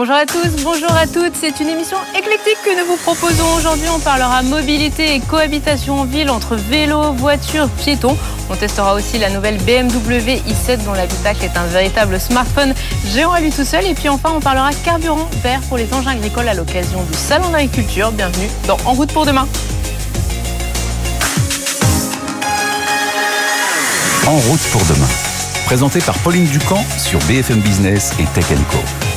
Bonjour à tous, bonjour à toutes. C'est une émission éclectique que nous vous proposons aujourd'hui. On parlera mobilité et cohabitation en ville entre vélo, voiture, piétons. On testera aussi la nouvelle BMW i7 dont l'habitacle est un véritable smartphone géant à lui tout seul. Et puis enfin, on parlera carburant vert pour les engins agricoles à l'occasion du Salon d'agriculture. Bienvenue dans En route pour demain. En route pour demain. Présenté par Pauline Ducamp sur BFM Business et Tech Co.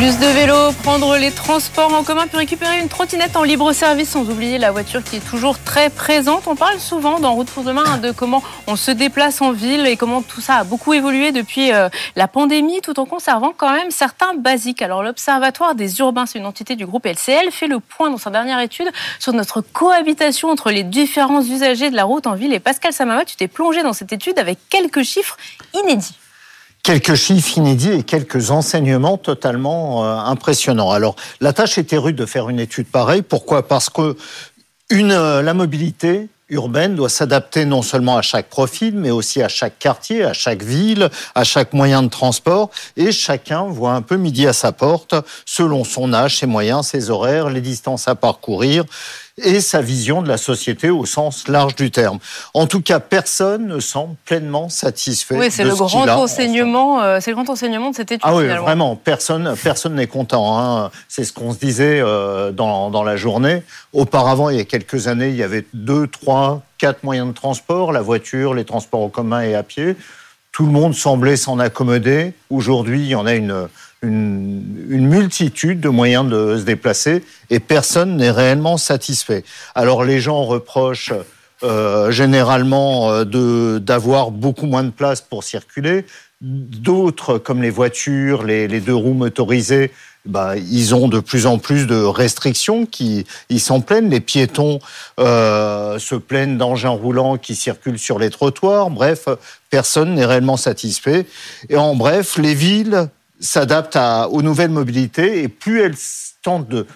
Plus de vélos, prendre les transports en commun, puis récupérer une trottinette en libre service, sans oublier la voiture qui est toujours très présente. On parle souvent dans Route pour demain de comment on se déplace en ville et comment tout ça a beaucoup évolué depuis euh, la pandémie, tout en conservant quand même certains basiques. Alors l'Observatoire des urbains, c'est une entité du groupe LCL, fait le point dans sa dernière étude sur notre cohabitation entre les différents usagers de la route en ville. Et Pascal Samama, tu t'es plongé dans cette étude avec quelques chiffres inédits quelques chiffres inédits et quelques enseignements totalement euh, impressionnants. Alors, la tâche était rude de faire une étude pareille. Pourquoi? Parce que une, euh, la mobilité urbaine doit s'adapter non seulement à chaque profil, mais aussi à chaque quartier, à chaque ville, à chaque moyen de transport. Et chacun voit un peu midi à sa porte, selon son âge, ses moyens, ses horaires, les distances à parcourir et sa vision de la société au sens large du terme. En tout cas, personne ne semble pleinement satisfait. Oui, c'est le grand enseignement. Euh, c'est le grand enseignement de cette étude. Ah oui, vraiment, personne, personne n'est content. Hein. C'est ce qu'on se disait euh, dans, dans la journée. Auparavant, il y a quelques années, il y avait deux, trois, quatre moyens de transport la voiture, les transports en commun et à pied. Tout le monde semblait s'en accommoder. Aujourd'hui, il y en a une une, multitude de moyens de se déplacer et personne n'est réellement satisfait. Alors les gens reprochent euh, généralement euh, de d'avoir beaucoup moins de place pour circuler. D'autres, comme les voitures, les, les deux roues motorisées, bah, ils ont de plus en plus de restrictions qui ils s'en plaignent. Les piétons euh, se plaignent d'engins roulants qui circulent sur les trottoirs. Bref, personne n'est réellement satisfait. Et en bref, les villes s'adapte aux nouvelles mobilités et plus elles tentent de,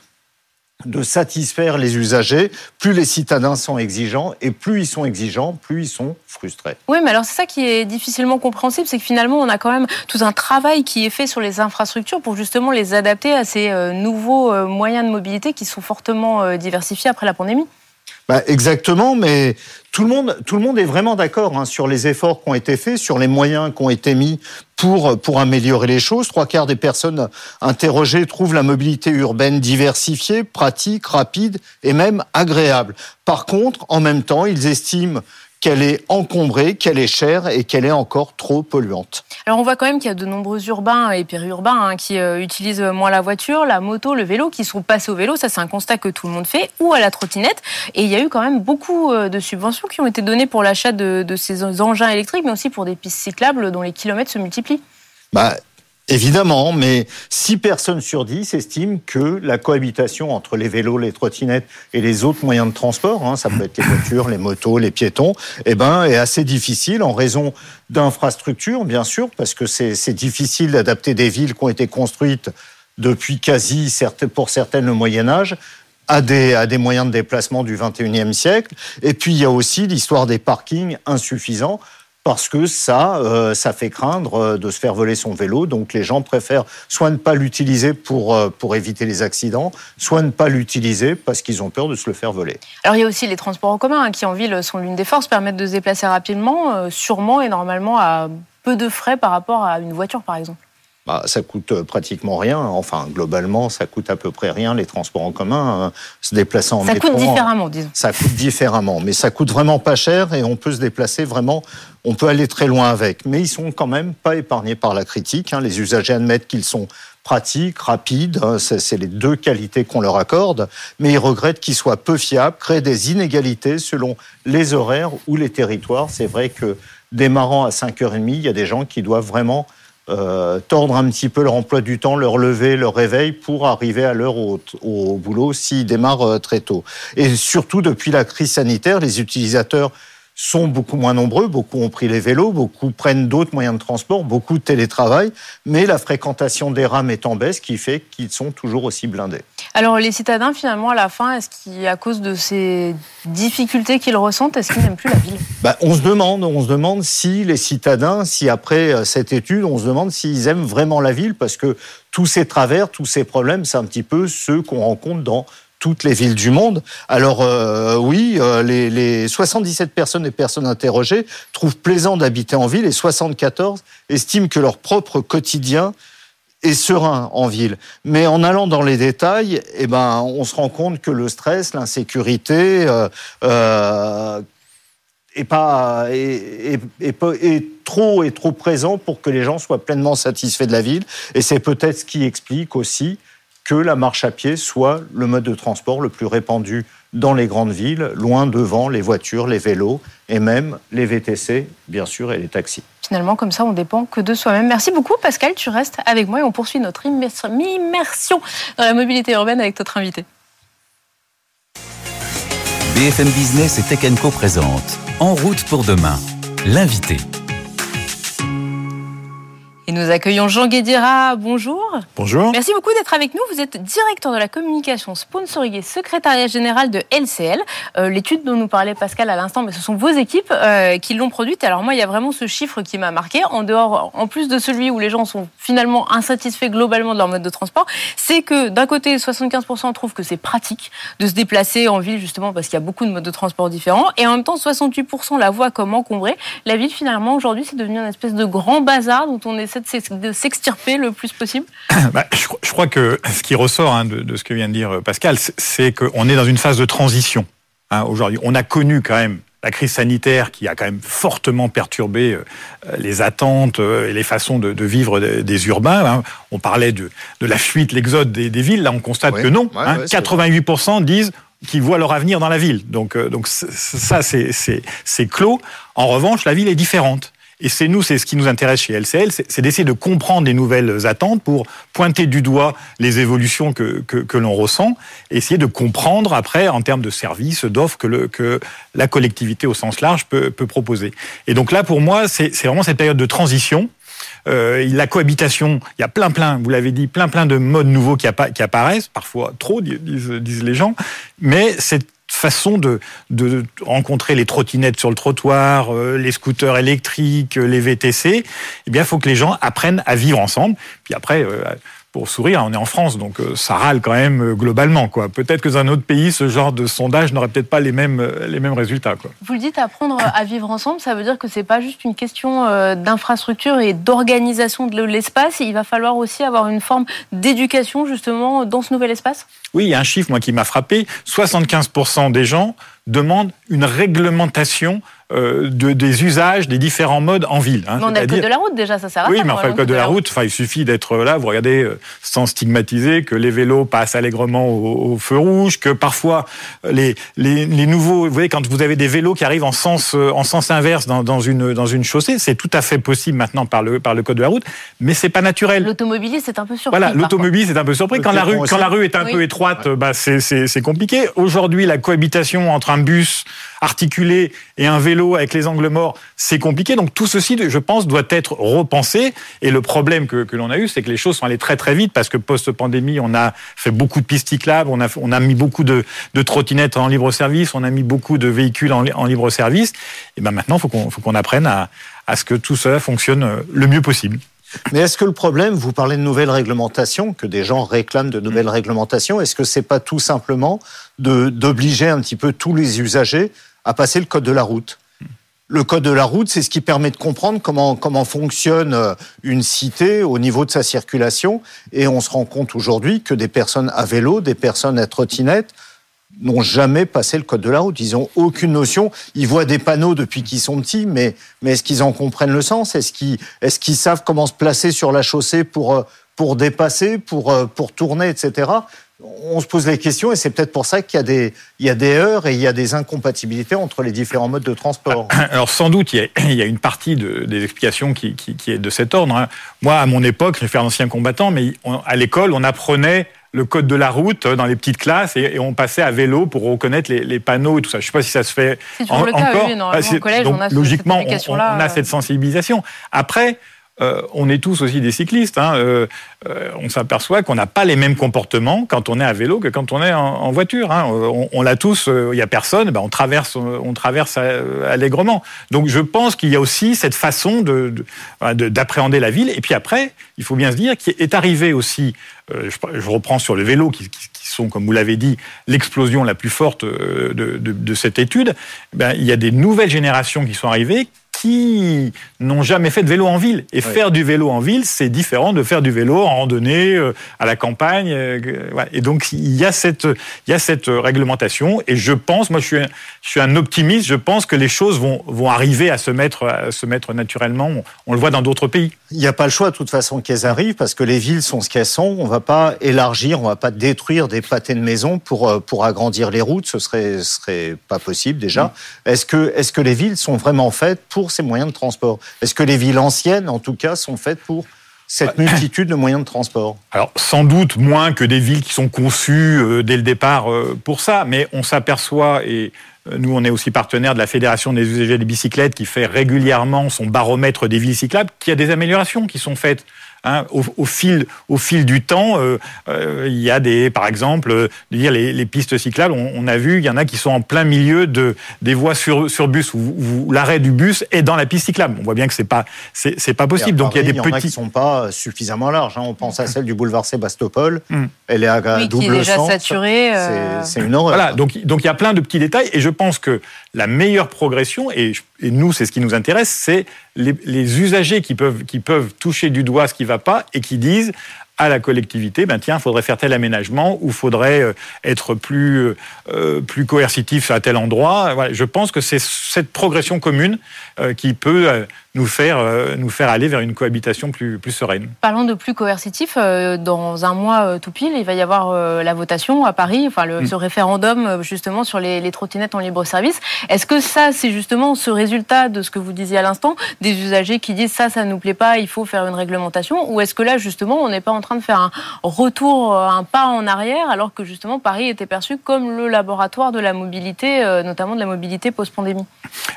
de satisfaire les usagers, plus les citadins sont exigeants et plus ils sont exigeants, plus ils sont frustrés. Oui, mais alors c'est ça qui est difficilement compréhensible, c'est que finalement on a quand même tout un travail qui est fait sur les infrastructures pour justement les adapter à ces euh, nouveaux euh, moyens de mobilité qui sont fortement euh, diversifiés après la pandémie. Bah, exactement, mais tout le monde, tout le monde est vraiment d'accord hein, sur les efforts qui ont été faits, sur les moyens qui ont été mis pour, pour améliorer les choses. Trois quarts des personnes interrogées trouvent la mobilité urbaine diversifiée, pratique, rapide et même agréable. Par contre, en même temps, ils estiment qu'elle est encombrée, qu'elle est chère et qu'elle est encore trop polluante. Alors on voit quand même qu'il y a de nombreux urbains et périurbains hein, qui euh, utilisent moins la voiture, la moto, le vélo, qui sont passés au vélo. Ça, c'est un constat que tout le monde fait, ou à la trottinette. Et il y a eu quand même beaucoup euh, de subventions qui ont été données pour l'achat de, de ces engins électriques, mais aussi pour des pistes cyclables dont les kilomètres se multiplient. Bah, Évidemment, mais 6 personnes sur 10 estiment que la cohabitation entre les vélos, les trottinettes et les autres moyens de transport, hein, ça peut être les voitures, les motos, les piétons, eh ben, est assez difficile en raison d'infrastructures, bien sûr, parce que c'est difficile d'adapter des villes qui ont été construites depuis quasi, pour certaines, le Moyen Âge, à des, à des moyens de déplacement du 21e siècle. Et puis, il y a aussi l'histoire des parkings insuffisants parce que ça, euh, ça fait craindre euh, de se faire voler son vélo. Donc les gens préfèrent soit ne pas l'utiliser pour, euh, pour éviter les accidents, soit ne pas l'utiliser parce qu'ils ont peur de se le faire voler. Alors il y a aussi les transports en commun hein, qui en ville sont l'une des forces, permettent de se déplacer rapidement, sûrement et normalement à peu de frais par rapport à une voiture par exemple. Bah, ça coûte euh, pratiquement rien. Enfin, globalement, ça coûte à peu près rien les transports en commun. Hein. Se déplacer en métro. Ça coûte différemment, disons. Ça coûte différemment, mais ça coûte vraiment pas cher et on peut se déplacer vraiment. On peut aller très loin avec, mais ils sont quand même pas épargnés par la critique. Hein. Les usagers admettent qu'ils sont pratiques, rapides, hein. c'est les deux qualités qu'on leur accorde, mais ils regrettent qu'ils soient peu fiables, créent des inégalités selon les horaires ou les territoires. C'est vrai que démarrant à 5h30, il y a des gens qui doivent vraiment euh, tordre un petit peu leur emploi du temps, leur lever, leur réveil pour arriver à l'heure au, boulot s'ils démarrent euh, très tôt. Et surtout, depuis la crise sanitaire, les utilisateurs sont beaucoup moins nombreux, beaucoup ont pris les vélos, beaucoup prennent d'autres moyens de transport, beaucoup télétravaillent, mais la fréquentation des rames est en baisse, qui fait qu'ils sont toujours aussi blindés. Alors les citadins, finalement, à la fin, est-ce qu'à cause de ces difficultés qu'ils ressentent, est-ce qu'ils n'aiment plus la ville? Bah, On se demande, on se demande si les citadins, si après euh, cette étude, on se demande s'ils aiment vraiment la ville, parce que tous ces travers, tous ces problèmes, c'est un petit peu ceux qu'on rencontre dans toutes les villes du monde. Alors euh, oui, euh, les, les, 77 personnes et personnes interrogées trouvent plaisant d'habiter en ville et 74 estiment que leur propre quotidien est serein en ville. Mais en allant dans les détails, eh ben, on se rend compte que le stress, l'insécurité, euh, euh est pas est, est, est, trop et trop présent pour que les gens soient pleinement satisfaits de la ville. Et c'est peut-être ce qui explique aussi que la marche à pied soit le mode de transport le plus répandu dans les grandes villes, loin devant les voitures, les vélos et même les VTC, bien sûr, et les taxis. Finalement, comme ça, on dépend que de soi-même. Merci beaucoup, Pascal. Tu restes avec moi et on poursuit notre immersion dans la mobilité urbaine avec notre invité. BFM Business et Tech Co présente En route pour demain, l'invité. Et nous accueillons Jean Guédira. Bonjour. Bonjour. Merci beaucoup d'être avec nous. Vous êtes directeur de la communication sponsoring et secrétariat général de LCL. Euh, L'étude dont nous parlait Pascal à l'instant, mais ce sont vos équipes euh, qui l'ont produite. Alors moi, il y a vraiment ce chiffre qui m'a marqué. En dehors, en plus de celui où les gens sont finalement insatisfaits globalement de leur mode de transport, c'est que d'un côté, 75% trouvent que c'est pratique de se déplacer en ville justement parce qu'il y a beaucoup de modes de transport différents. Et en même temps, 68% la voient comme encombrée. La ville, finalement, aujourd'hui, c'est devenu une espèce de grand bazar dont on est de s'extirper le plus possible bah, je, crois que ce qui ressort hein, de, ce que vient de dire Pascal, c'est qu'on est dans une phase de transition hein, aujourd'hui. On a connu quand même la crise sanitaire qui a quand même fortement perturbé euh, les attentes euh, et les façons de, vivre des, urbains. Hein. On parlait de, la fuite, l'exode des, villes. Là, on constate que non. 88% disent qu'ils voient leur avenir dans la ville. Donc, euh, donc ça, c'est clos. En revanche, la ville est différente. Et c'est nous, c'est ce qui nous intéresse chez LCL, c'est d'essayer de comprendre les nouvelles attentes pour pointer du doigt les évolutions que, que, que l'on ressent, et essayer de comprendre après en termes de services, d'offres que, le, que la collectivité au sens large peut, peut proposer. Et donc là, pour moi, c'est vraiment cette période de transition. Euh, la cohabitation, il y a plein, plein, vous l'avez dit, plein, plein de modes nouveaux qui, apparaissent, parfois trop, disent, disent les gens, mais cette façon de, de rencontrer les trottinettes sur le trottoir, euh, les scooters électriques, les VTC, eh bien, il faut que les gens apprennent à vivre ensemble. Puis après, euh, pour sourire, on est en France, donc euh, ça râle quand même globalement. Quoi. Peut-être que dans un autre pays, ce genre de sondage n'aurait peut-être pas les mêmes, les mêmes résultats. Quoi. Vous le dites, apprendre à vivre ensemble, ça veut dire que c'est pas juste une question d'infrastructure et d'organisation de l'espace, il va falloir aussi avoir une forme d'éducation justement dans ce nouvel espace? Oui, il y a un chiffre, moi, qui m'a frappé. 75% des gens demandent une réglementation euh, de, des usages des différents modes en ville. Hein, on a le code de la route déjà, ça sert à Oui, mais enfin, le code de la route, enfin, il suffit d'être là, vous regardez, euh, sans stigmatiser, que les vélos passent allègrement au, feu rouge, que parfois euh, les, les, les, nouveaux, vous voyez, quand vous avez des vélos qui arrivent en sens, en sens inverse dans, dans une, dans une chaussée, c'est tout à fait possible maintenant par le, par le code de la route, mais c'est pas naturel. L'automobiliste est un peu surpris. Voilà, l'automobiliste est un peu surpris. Quand la, rue, quand la rue est un peu étroite, bah, c'est compliqué. Aujourd'hui, la cohabitation entre un bus articulé et un vélo avec les angles morts, c'est compliqué. Donc tout ceci, je pense, doit être repensé. Et le problème que, l'on a eu, c'est que les choses sont allées très très vite parce que post-pandémie, on a fait beaucoup de pistes cyclables, on a, mis beaucoup de, trottinettes en libre service, on a mis beaucoup de véhicules en, libre service. Et ben maintenant, il faut qu'on apprenne à, à ce que tout cela fonctionne le mieux possible. Mais est-ce que le problème, vous parlez de nouvelles réglementations, que des gens réclament de nouvelles réglementations, est-ce que c'est pas tout simplement d'obliger un petit peu tous les usagers à passer le code de la route? Le code de la route, c'est ce qui permet de comprendre comment, fonctionne euh, une cité au niveau de sa circulation. Et on se rend compte aujourd'hui que des personnes à vélo, des personnes à trottinette, n'ont jamais passé le code de la route. Ils n'ont aucune notion. Ils voient des panneaux depuis qu'ils sont petits, mais, mais est-ce qu'ils en comprennent le sens? Est-ce qu'ils est qu'ils savent comment se placer sur la chaussée pour, euh, pour dépasser, pour, euh, pour tourner, etc on se pose les questions et c'est peut-être pour ça qu'il y a des il y a des heures et il y a des incompatibilités entre les différents modes de transport. Alors sans doute il y a, une partie des explications qui, est de cet ordre. Hein. Moi à mon époque, je suis un ancien combattant, mais à l'école on apprenait le code de la route dans les petites classes et, on passait à vélo pour reconnaître les, panneaux et tout ça. Je ne sais pas si ça se fait en, le cas, encore. Oui, bah, collège, on a logiquement, on, a cette sensibilisation. Après, euh, on est tous aussi des cyclistes. Hein. Euh, euh, on s'aperçoit qu'on n'a pas les mêmes comportements quand on est à vélo que quand on est en, voiture. Hein. On, l'a tous. Il n'y a personne. Ben on traverse, on traverse allègrement. Donc je pense qu'il y a aussi cette façon de, d'appréhender la ville. Et puis après, il faut bien se dire qu'il est arrivé aussi. Je, reprends sur le vélo qui, sont, comme vous l'avez dit, l'explosion la plus forte de, cette étude. Ben, il y a des nouvelles générations qui sont arrivées qui n'ont jamais fait de vélo en ville. Et faire du vélo en ville, c'est différent de faire du vélo en randonnée, euh, à la campagne. Euh, et donc, il y, a cette, il y a cette réglementation. Et je pense, moi, je suis, je suis un optimiste, je pense que les choses vont, vont arriver à se mettre, à se mettre naturellement. On, le voit dans d'autres pays. Il n'y a pas le choix, de toute façon, qu'elles arrivent, parce que les villes sont ce qu'elles sont. On ne va pas élargir, on ne va pas détruire des pâtés de maison pour, euh, pour agrandir les routes. Ce serait, serait pas possible, déjà. Mm. Est-ce que, est -ce que les villes sont vraiment faites pour ces moyens de transport. Est-ce que les villes anciennes, en tout cas, sont faites pour cette multitude de moyens de transport? Alors, sans doute moins que des villes qui sont conçues euh, dès le départ euh, pour ça, mais on s'aperçoit, et euh, nous, on est aussi partenaire de la Fédération des usagers des bicyclettes qui fait régulièrement son baromètre des villes cyclables, qu'il y a des améliorations qui sont faites. Hein, au, fil, au fil du temps, euh, euh, il y a des, par exemple, euh, dire les, les, pistes cyclables. On, a vu, il y en a qui sont en plein milieu de des voies sur, sur bus où, l'arrêt du bus est dans la piste cyclable. On voit bien que c'est pas c'est pas possible. Donc il y a des petits. qui sont pas suffisamment larges. Hein. On pense à celle du boulevard Sébastopol. Hmm. Elle est à oui, double qui est déjà saturée. C'est une horreur. Voilà. Donc donc il y a plein de petits détails et je pense que la meilleure progression et, et nous c'est ce qui nous intéresse, c'est les, les, usagers qui peuvent qui peuvent toucher du doigt ce qui va pas et qui disent à la collectivité, ben tiens, faudrait faire tel aménagement ou faudrait euh, être plus euh, plus coercitif à tel endroit. Je pense que c'est cette progression commune euh, qui peut nous faire, euh, nous faire aller vers une cohabitation plus, plus sereine. Parlons de plus coercitif, euh, dans un mois euh, tout pile, il va y avoir la votation à Paris, enfin le, mm. ce référendum justement sur les, les trottinettes en libre service. Est-ce que ça, c'est justement ce résultat de ce que vous disiez à l'instant, des usagers qui disent ça, ça nous plaît pas, il faut faire une réglementation, ou est-ce que là justement, on n'est pas en train de faire un retour, un pas en arrière, alors que justement Paris était perçu comme le laboratoire de la mobilité, notamment de la mobilité post-pandémie?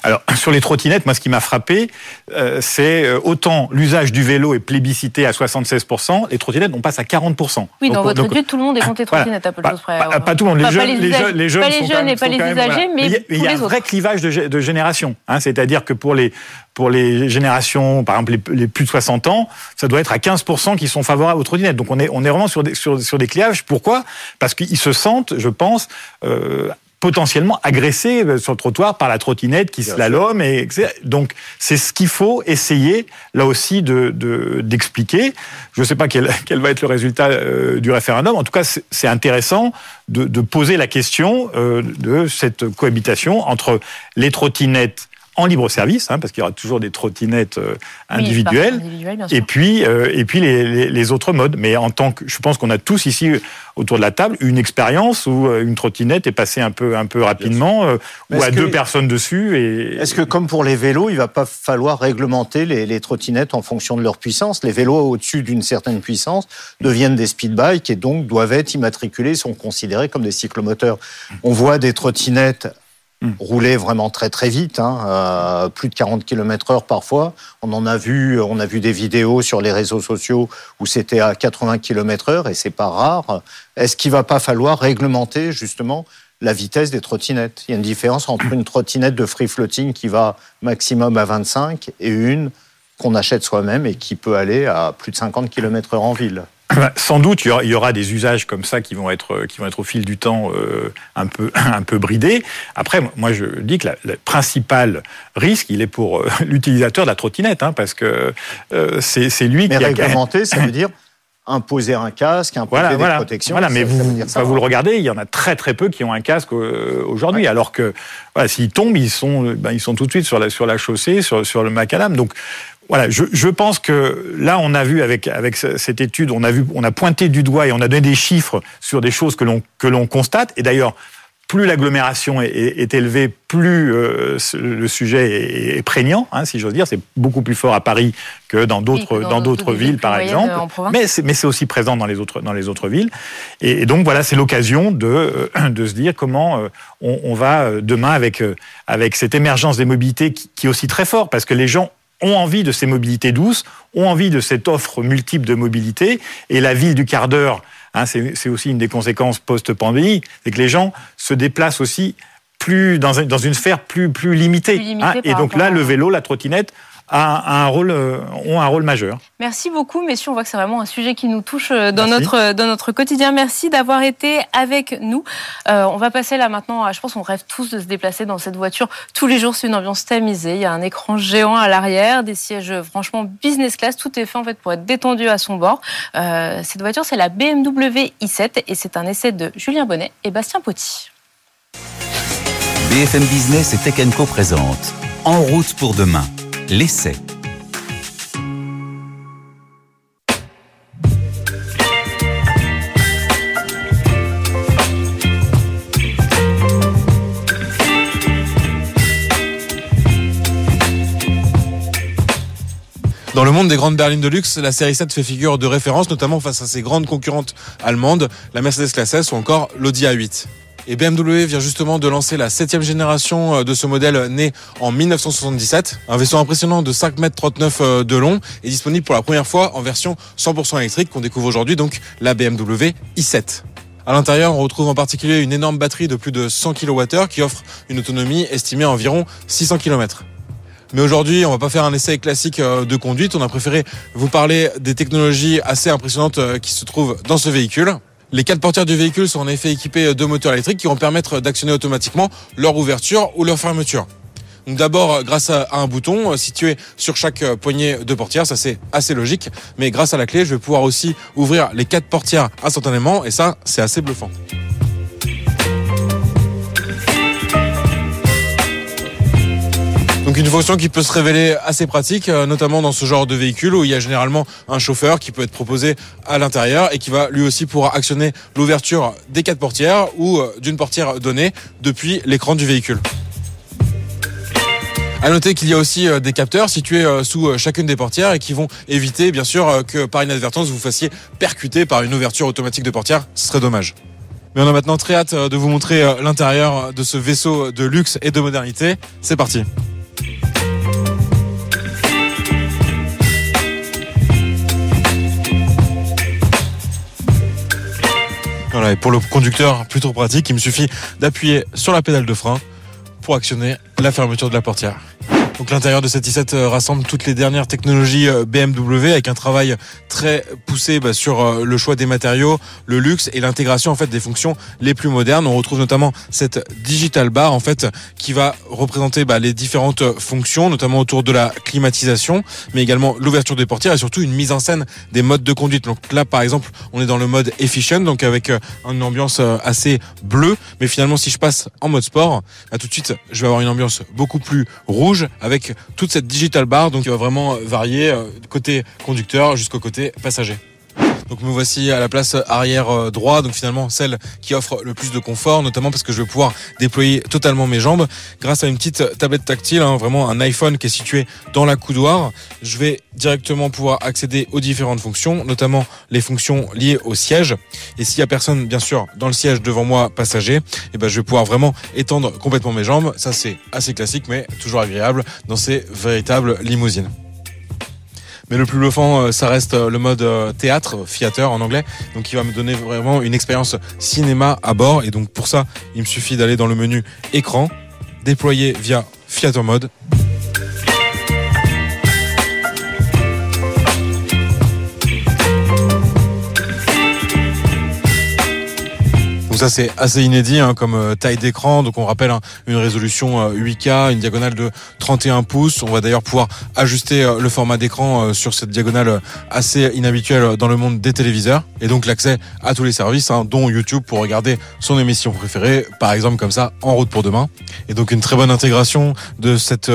Alors sur les trottinettes, moi ce qui m'a frappé, euh, c'est euh, autant l'usage du vélo est plébiscité à 76%, les trottinettes, on passe à 40%. Oui, dans votre étude, tout le monde est compté trottinette à peu de choses près. Pas, tout le monde, les, jeunes, les, jeunes, les jeunes, pas les jeunes et pas les usagers, mais, il y a, un vrai clivage de, de génération. Hein, C'est-à-dire que pour les, pour les générations, par exemple les, plus de 60 ans, ça doit être à 15% qui sont favorables aux trottinettes. Donc on est, on est vraiment sur des, sur, sur des clivages. Pourquoi? Parce qu'ils se sentent, je pense, euh, potentiellement agressé euh, sur le trottoir par la trottinette qui slalom. Et, donc, c'est ce qu'il faut essayer, là aussi, d'expliquer. De, d'expliquer. Je ne sais pas quel, quel, va être le résultat euh, du référendum. En tout cas, c'est intéressant de, de, poser la question euh, de cette cohabitation entre les trottinettes en libre service, hein, parce qu'il y aura toujours des trottinettes euh, individuelles, et puis euh, et puis les, les, autres modes. Mais en tant que, je pense qu'on a tous ici autour de la table une expérience où euh, une trottinette est passée un peu un peu rapidement, ou à deux personnes dessus. Et est-ce que comme pour les vélos, il va pas falloir réglementer les, les trottinettes en fonction de leur puissance? Les vélos au-dessus d'une certaine puissance deviennent des speed bikes et donc doivent être immatriculés, sont considérés comme des cyclomoteurs. On voit des trottinettes Hmm. rouler vraiment très très vite, hein, euh, plus de 40 km heure parfois. On en a vu, on a vu des vidéos sur les réseaux sociaux où c'était à 80 km heure et c'est pas rare. Est-ce qu'il va pas falloir réglementer justement la vitesse des trottinettes? Il y a une différence entre une trottinette de free floating qui va maximum à 25 et une qu'on achète soi-même et qui peut aller à plus de 50 km heure en ville. Bah, sans doute, il y, aura, des usages comme ça qui vont être, qui vont être au fil du temps euh, un, peu, un peu bridés. Après, moi, je dis que le principal risque, il est pour euh, l'utilisateur de la trottinette, hein, parce que euh, c'est lui mais qui réglementer, ça veut dire imposer un casque, imposer voilà, des voilà, protections. Voilà, mais vous, vous le regardez, il y en a très très peu qui ont un casque aujourd'hui, alors que voilà, s'ils tombent, ils sont, ben, ils sont tout de suite sur la, sur la chaussée, sur, sur le macadam. Donc voilà, je, je, pense que là, on a vu avec avec cette étude, on a vu, on a pointé du doigt et on a donné des chiffres sur des choses que l'on que l'on constate. Et d'ailleurs, plus l'agglomération est, élevée, plus euh, le sujet est, prégnant, hein, si j'ose dire. C'est beaucoup plus fort à Paris que dans d'autres dans d'autres villes, par exemple. Mais c'est mais c'est aussi présent dans les autres dans les autres villes. Et, donc voilà, c'est l'occasion de euh, de se dire comment euh, on, on, va demain avec avec cette émergence des mobilités qui, qui est aussi très fort parce que les gens ont envie de ces mobilités douces, ont envie de cette offre multiple de mobilité, et la ville du quart d'heure Hein, c'est aussi une des conséquences post-pandémie, c'est que les gens se déplacent aussi plus dans, une sphère plus, plus limitée. Hein. et donc là, le vélo, la trottinette un rôle, euh, ont un rôle majeur. Merci beaucoup, messieurs. On voit que c'est vraiment un sujet qui nous touche euh, dans, notre, dans notre quotidien. Merci d'avoir été avec nous. Euh, on va passer là maintenant à, je pense, on rêve tous de se déplacer dans cette voiture tous les jours. C'est une ambiance tamisée. Il y a un écran géant à l'arrière, des sièges franchement business class. Tout est fait en fait pour être détendu à son bord. cette voiture, c'est la BMW i7 et c'est un essai de Julien Bonnet et Bastien Potti. BFM Business et Tech Co présente En route pour demain l'essai. Dans le monde des grandes berlines de luxe, la série 7 fait figure de référence, notamment face à ses grandes concurrentes allemandes, la Mercedes Classe S ou encore l'Audi A8. Et BMW vient justement de lancer la septième génération euh, de ce modèle né en 1977. Un vaisseau impressionnant de 5 mètres 39 euh, de long est disponible pour la première fois en version 100% électrique qu'on découvre aujourd'hui, donc la BMW i7. À l'intérieur, on retrouve en particulier une énorme batterie de plus de 100 kWh qui offre une autonomie estimée à environ 600 km. Mais aujourd'hui, on va pas faire un essai classique euh, de conduite. On a préféré vous parler des technologies assez impressionnantes qui se trouvent dans ce véhicule. Les quatre portières du véhicule sont en effet équipées de moteurs électriques qui vont permettre d'actionner automatiquement leur ouverture ou leur fermeture. D'abord grâce à un bouton euh, situé sur chaque euh, poignée de portière, ça c'est assez logique, mais grâce à la clé, je vais pouvoir aussi ouvrir les quatre portières instantanément et ça c'est assez bluffant. Donc une fonction qui peut se révéler assez pratique, euh, notamment dans ce genre de véhicule où il y a généralement un chauffeur qui peut être proposé à l'intérieur et qui va lui aussi pouvoir actionner l'ouverture des quatre portières ou euh, d'une portière donnée depuis l'écran du véhicule. À noter qu'il y a aussi euh, des capteurs situés sous chacune des portières et qui vont éviter bien sûr que par inadvertance vous fassiez percuter par une ouverture automatique de portière. Ce serait dommage. Mais on a maintenant très hâte de vous montrer l'intérieur de ce vaisseau de luxe et de modernité. C'est parti. Pour le conducteur, plutôt pratique, il me suffit d'appuyer sur la pédale de frein pour actionner la fermeture de la portière. Donc l'intérieur de cette i7 euh, rassemble toutes les dernières technologies euh, BMW avec un travail très poussé bah, sur euh, le choix des matériaux, le luxe et l'intégration en fait des fonctions les plus modernes. On retrouve notamment cette digital bar en fait qui va représenter bah, les différentes fonctions, notamment autour de la climatisation, mais également l'ouverture des portières et surtout une mise en scène des modes de conduite. Donc là par exemple on est dans le mode efficient, donc avec une ambiance assez bleue, mais finalement si je passe en mode sport, bah, tout de suite je vais avoir une ambiance beaucoup plus rouge toute cette digital bar, donc il va vraiment varier euh, côté conducteur jusqu'au côté passager. Donc me voici à la place arrière euh, droit, donc finalement celle qui offre le plus de confort, notamment parce que je vais pouvoir déployer totalement mes jambes grâce à une petite tablette tactile, hein, vraiment un iPhone qui est situé dans la coudoir. Je vais directement pouvoir accéder aux différentes fonctions, notamment les fonctions liées au siège. Et s'il y a personne, bien sûr, dans le siège devant moi, passager, eh ben je vais pouvoir vraiment étendre complètement mes jambes. Ça c'est assez classique, mais toujours agréable dans ces véritables limousines. Mais le plus bluffant, euh, ça reste euh, le mode euh, théâtre, theater en anglais, donc qui va me donner vraiment une expérience cinéma à bord. Et donc pour ça, il me suffit d'aller dans le menu écran, déployer via Theater Mode. Ça c'est assez inédit hein, comme euh, taille d'écran. Donc on rappelle hein, une résolution 8K, euh, une diagonale de 31 pouces. On va d'ailleurs pouvoir ajuster euh, le format d'écran sur cette diagonale assez inhabituelle dans le monde des téléviseurs. Et donc l'accès à tous les services, hein, dont YouTube pour regarder son émission préférée, par exemple comme ça, en route pour demain. Et donc une très bonne intégration de cette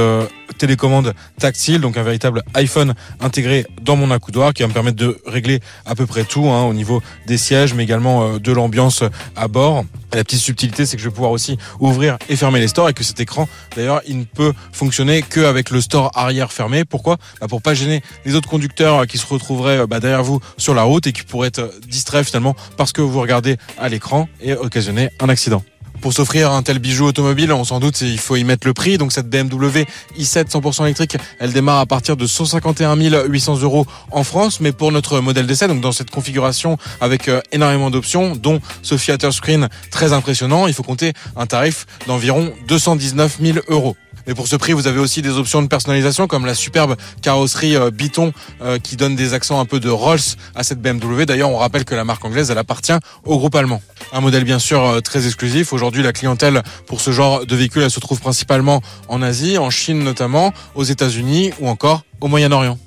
télécommande tactile, donc un véritable iPhone intégré dans mon accoudoir qui va me permettre de régler à peu près tout hein, au niveau des sièges, mais également euh, de l'ambiance à bord. la petite subtilité, c'est que je vais pouvoir aussi ouvrir et fermer les stores et que cet écran, d'ailleurs, il ne peut fonctionner qu'avec le store arrière fermé. Pourquoi? Bah Pour pas gêner les autres conducteurs qui se retrouveraient bah, derrière vous sur la route et qui pourraient être distraits finalement parce que vous regardez à l'écran et occasionner un accident. Pour s'offrir un tel bijou automobile, on s'en doute, il faut y mettre le prix. Donc cette BMW i7 100% électrique, elle démarre à partir de 151 800 euros en France. Mais pour notre modèle d'essai, donc dans cette configuration avec euh, énormément d'options, dont ce Fiat Screen très impressionnant, il faut compter un tarif d'environ 219 000 euros. Mais pour ce prix, vous avez aussi des options de personnalisation comme la superbe carrosserie euh, Biton euh, qui donne des accents un peu de Rolls à cette BMW. D'ailleurs, on rappelle que la marque anglaise, elle appartient au groupe allemand. Un modèle bien sûr euh, très exclusif. Aujourd'hui, la clientèle pour ce genre de véhicule, elle se trouve principalement en Asie, en Chine notamment, aux États-Unis ou encore au Moyen-Orient.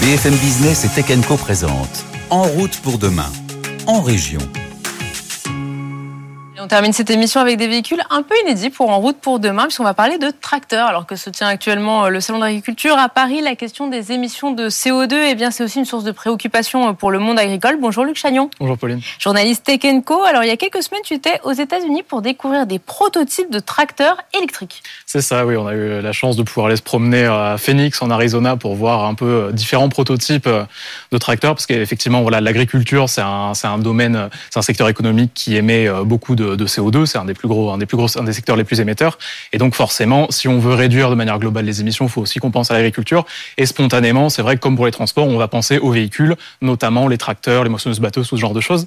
BFM Business et Tech Co En route pour demain, en région on termine cette émission avec des véhicules un peu inédits pour En route pour demain, puisqu'on va parler de tracteurs. Alors que se tient actuellement euh, le Salon d'agriculture à Paris, la question des émissions de CO2, eh bien, c'est aussi une source de préoccupation euh, pour le monde agricole. Bonjour Luc Chagnon. Bonjour Pauline. Journaliste Tech Co. Alors, il y a quelques semaines, tu étais aux États-Unis pour découvrir des prototypes de tracteurs électriques. C'est ça, oui. On a eu la chance de pouvoir aller se promener à Phoenix, en Arizona, pour voir un peu euh, différents prototypes de tracteurs, parce qu'effectivement, voilà, l'agriculture, c'est un, un domaine, c'est un secteur économique qui émet beaucoup de de, CO2, c'est un des plus gros, un des plus gros, un des secteurs les plus émetteurs. Et donc forcément, si on veut réduire de manière globale les émissions, il faut aussi qu'on pense à l'agriculture. Et spontanément, c'est vrai que comme pour les transports, on va penser aux véhicules, notamment les tracteurs, les moissonneuses bateaux, ce genre de choses.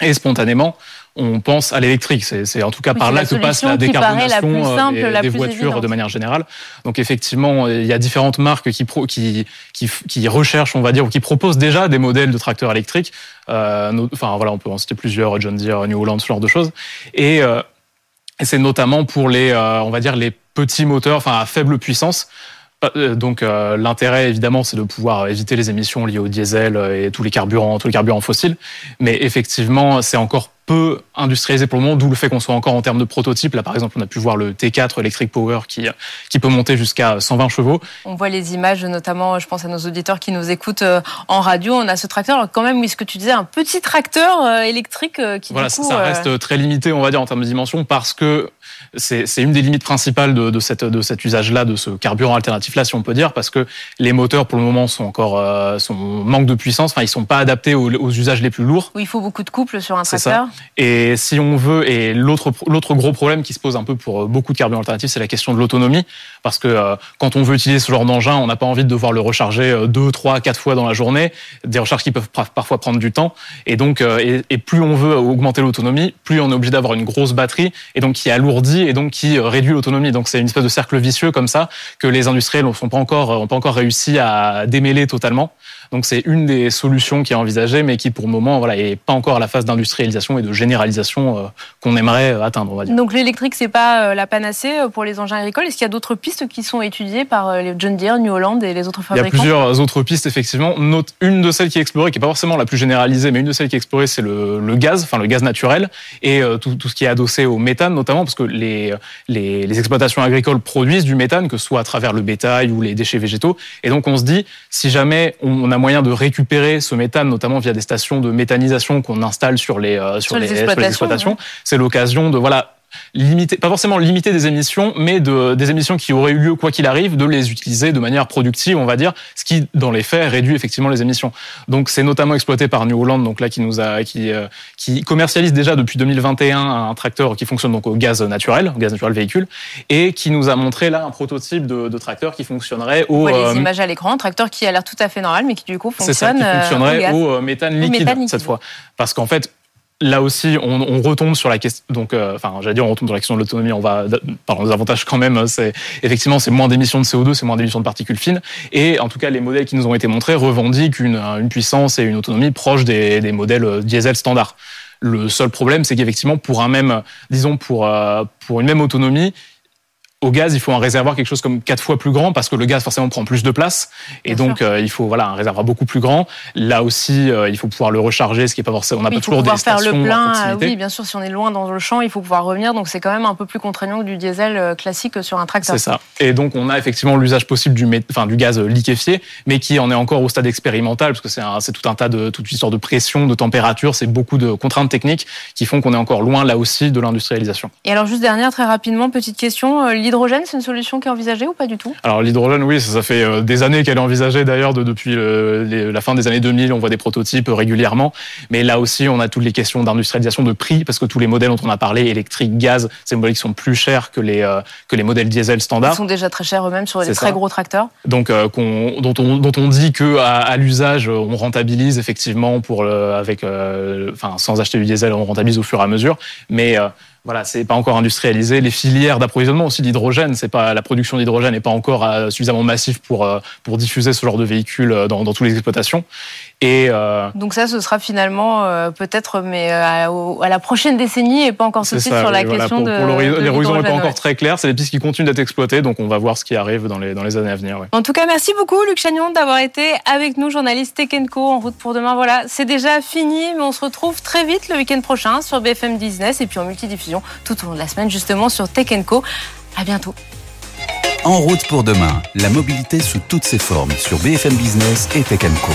Et spontanément, on pense à l'électrique. C'est en tout cas par là que passe la décarbonation euh, des, voitures de manière générale. Donc effectivement, il y a différentes marques qui, qui, qui, qui, recherchent, on va dire, ou qui proposent déjà des modèles de tracteurs électriques. Euh, enfin voilà, on peut en citer plusieurs, John Deere, New Holland, ce genre de choses. Et, euh, et c'est notamment pour les, euh, on va dire, les petits moteurs, enfin à faible puissance. Donc euh, l'intérêt évidemment c'est de pouvoir éviter les émissions liées au diesel et tous les carburants, tous les carburants fossiles. Mais effectivement c'est encore peu industrialisé pour le moment, d'où le fait qu'on soit encore en termes de prototypes. Là, par exemple, on a pu voir le T4 Electric Power qui, qui peut monter jusqu'à 120 chevaux. On voit les images, notamment, je pense à nos auditeurs qui nous écoutent euh, en radio. On a ce tracteur, alors quand même, oui, ce que tu disais, un petit tracteur électrique qui, voilà, du coup, ça reste très limité, on va dire, en termes de dimension, parce que c'est une des limites principales de, de, cette, de cet usage-là, de ce carburant alternatif-là, si on peut dire, parce que les moteurs, pour le moment, sont encore euh, sont manque de puissance. Enfin, ils sont pas adaptés aux, aux, usages les plus lourds. Oui, il faut beaucoup de couple sur un tracteur. Ça. Et si on veut, et l'autre gros problème qui se pose un peu pour euh, beaucoup de carburants alternatifs, c'est la question de l'autonomie, parce que euh, quand on veut utiliser ce genre d'engin, on n'a pas envie de devoir le recharger deux, trois, quatre fois dans la journée. Des recharges qui peuvent parfois prendre du temps. Et donc, et, et plus on veut augmenter l'autonomie, plus on est obligé d'avoir une grosse batterie, et donc qui alourdit et donc qui réduit l'autonomie. Donc c'est une espèce de cercle vicieux comme ça que les industriels n'ont pas encore, pas encore réussi à démêler totalement. Donc c'est une des solutions qui est envisagée, mais qui pour le moment voilà est pas encore à la phase d'industrialisation et de généralisation euh, qu'on aimerait euh, atteindre. On va dire. Donc l'électrique c'est pas euh, la panacée pour les engins agricoles. Est-ce qu'il y a d'autres pistes qui sont étudiées par les John Deere, New Holland et les autres fabricants Il y a plusieurs autres pistes effectivement. Une de celles qui est explorée, qui est pas forcément la plus généralisée, mais une de celles qui est explorée, c'est le, le, gaz, enfin le gaz naturel et tout, tout, ce qui est adossé au méthane notamment, parce que les, les, les exploitations agricoles produisent du méthane, que ce soit à travers le bétail ou les déchets végétaux. Et donc on se dit, si jamais on a moyen de récupérer ce méthane, notamment via des stations de méthanisation qu'on installe sur les, euh, sur, les, exploitations. C'est l'occasion de voilà limiter, pas forcément limiter des émissions, mais de, des émissions qui auraient eu lieu quoi qu'il arrive, de les utiliser de manière productive, on va dire, ce qui, dans les faits, réduit effectivement les émissions. Donc, c'est notamment exploité par New Holland, donc là, qui nous a, qui, euh, qui commercialise déjà depuis 2021 un tracteur qui fonctionne donc au gaz naturel, au gaz naturel véhicule, et qui nous a montré là un prototype de, de tracteur qui fonctionnerait au. On voit les euh, images à l'écran, un tracteur qui a l'air tout à fait normal, mais qui du coup fonctionne. Ça, qui euh, fonctionnerait au, méthane liquide, cette fois. Parce qu'en fait, là aussi, on, on, retombe sur la question. Donc, euh, enfin, j'allais dire, on retombe sur la question de l'autonomie. On va, pardon, les avantages quand même. C'est effectivement, c'est moins d'émissions de CO2, c'est moins d'émissions de particules fines. Et en tout cas, les modèles qui nous ont été montrés revendiquent une, une puissance et une autonomie proche des, des modèles euh, diesel standard. Le seul problème, c'est qu'effectivement, pour un même, disons, pour, euh, pour une même autonomie, au gaz, il faut un réservoir quelque chose comme quatre fois plus grand parce que le gaz forcément prend plus de place et Bien donc euh, il faut voilà un réservoir beaucoup plus grand. Là aussi, euh, il faut pouvoir le recharger, ce qui est pas forcément. On n'a Oui, pas il faut toujours des pouvoir faire stations le plein. euh, oui, bien sûr, si on est loin dans le champ, il faut pouvoir revenir. Donc c'est quand même un peu plus contraignant que du diesel classique sur un tracteur. C'est ça. Et donc on a effectivement l'usage possible du, mét- enfin, du gaz liquéfié, mais qui en est encore au stade expérimental, parce que c'est tout un tas de toute une histoire de pression, de température, c'est beaucoup de contraintes techniques qui font qu'on est encore loin là aussi de l'industrialisation. Et alors juste dernière, très rapidement, petite question. L'hydrogène, c'est une solution qui est envisagée ou pas du tout? Alors l'hydrogène, oui, ça, ça fait euh, des années qu'elle est envisagée d'ailleurs de- depuis euh, les- la fin des années 2000. On voit des prototypes euh, régulièrement, mais là aussi on a toutes les questions d'industrialisation de prix parce que tous les modèles dont on a parlé, électrique, gaz, ces modèles qui sont plus chers que les euh, que les modèles diesel Ils standards. sont déjà très chers eux-mêmes sur les très ça. gros tracteurs. donc euh, dont, on, dont on dit que à, à l'usage on rentabilise effectivement pour le, avec euh, enfin sans acheter du diesel on rentabilise au fur et à mesure mais voilà, c'est pas encore industrialisé. Les filières d'approvisionnement aussi d'hydrogène, c'est pas la production d'hydrogène n'est pas encore euh, suffisamment massive pour euh, pour diffuser ce genre de véhicules euh, dans, dans toutes les exploitations. Et euh, Donc ça, ce sera finalement euh, peut-être, mais euh, à, la prochaine décennie et pas encore tout c'est de suite ça. sur la voilà. question pour, de. pour l'hori- de l'horizon n'est pas encore ouais. très clair. C'est des pistes qui continuent d'être exploitées, donc on va voir ce qui arrive dans les dans les années à venir. ouais. En tout cas, merci beaucoup, Luc Chagnon, d'avoir été avec nous, journaliste Tech Co en route pour demain. Voilà, c'est déjà fini, mais on se retrouve très vite le week-end prochain sur BFM Business et puis en multidiffusion tout au long de la semaine, justement sur Tech Co. À bientôt. En route pour demain, la mobilité sous toutes ses formes sur BFM Business et Tech Co.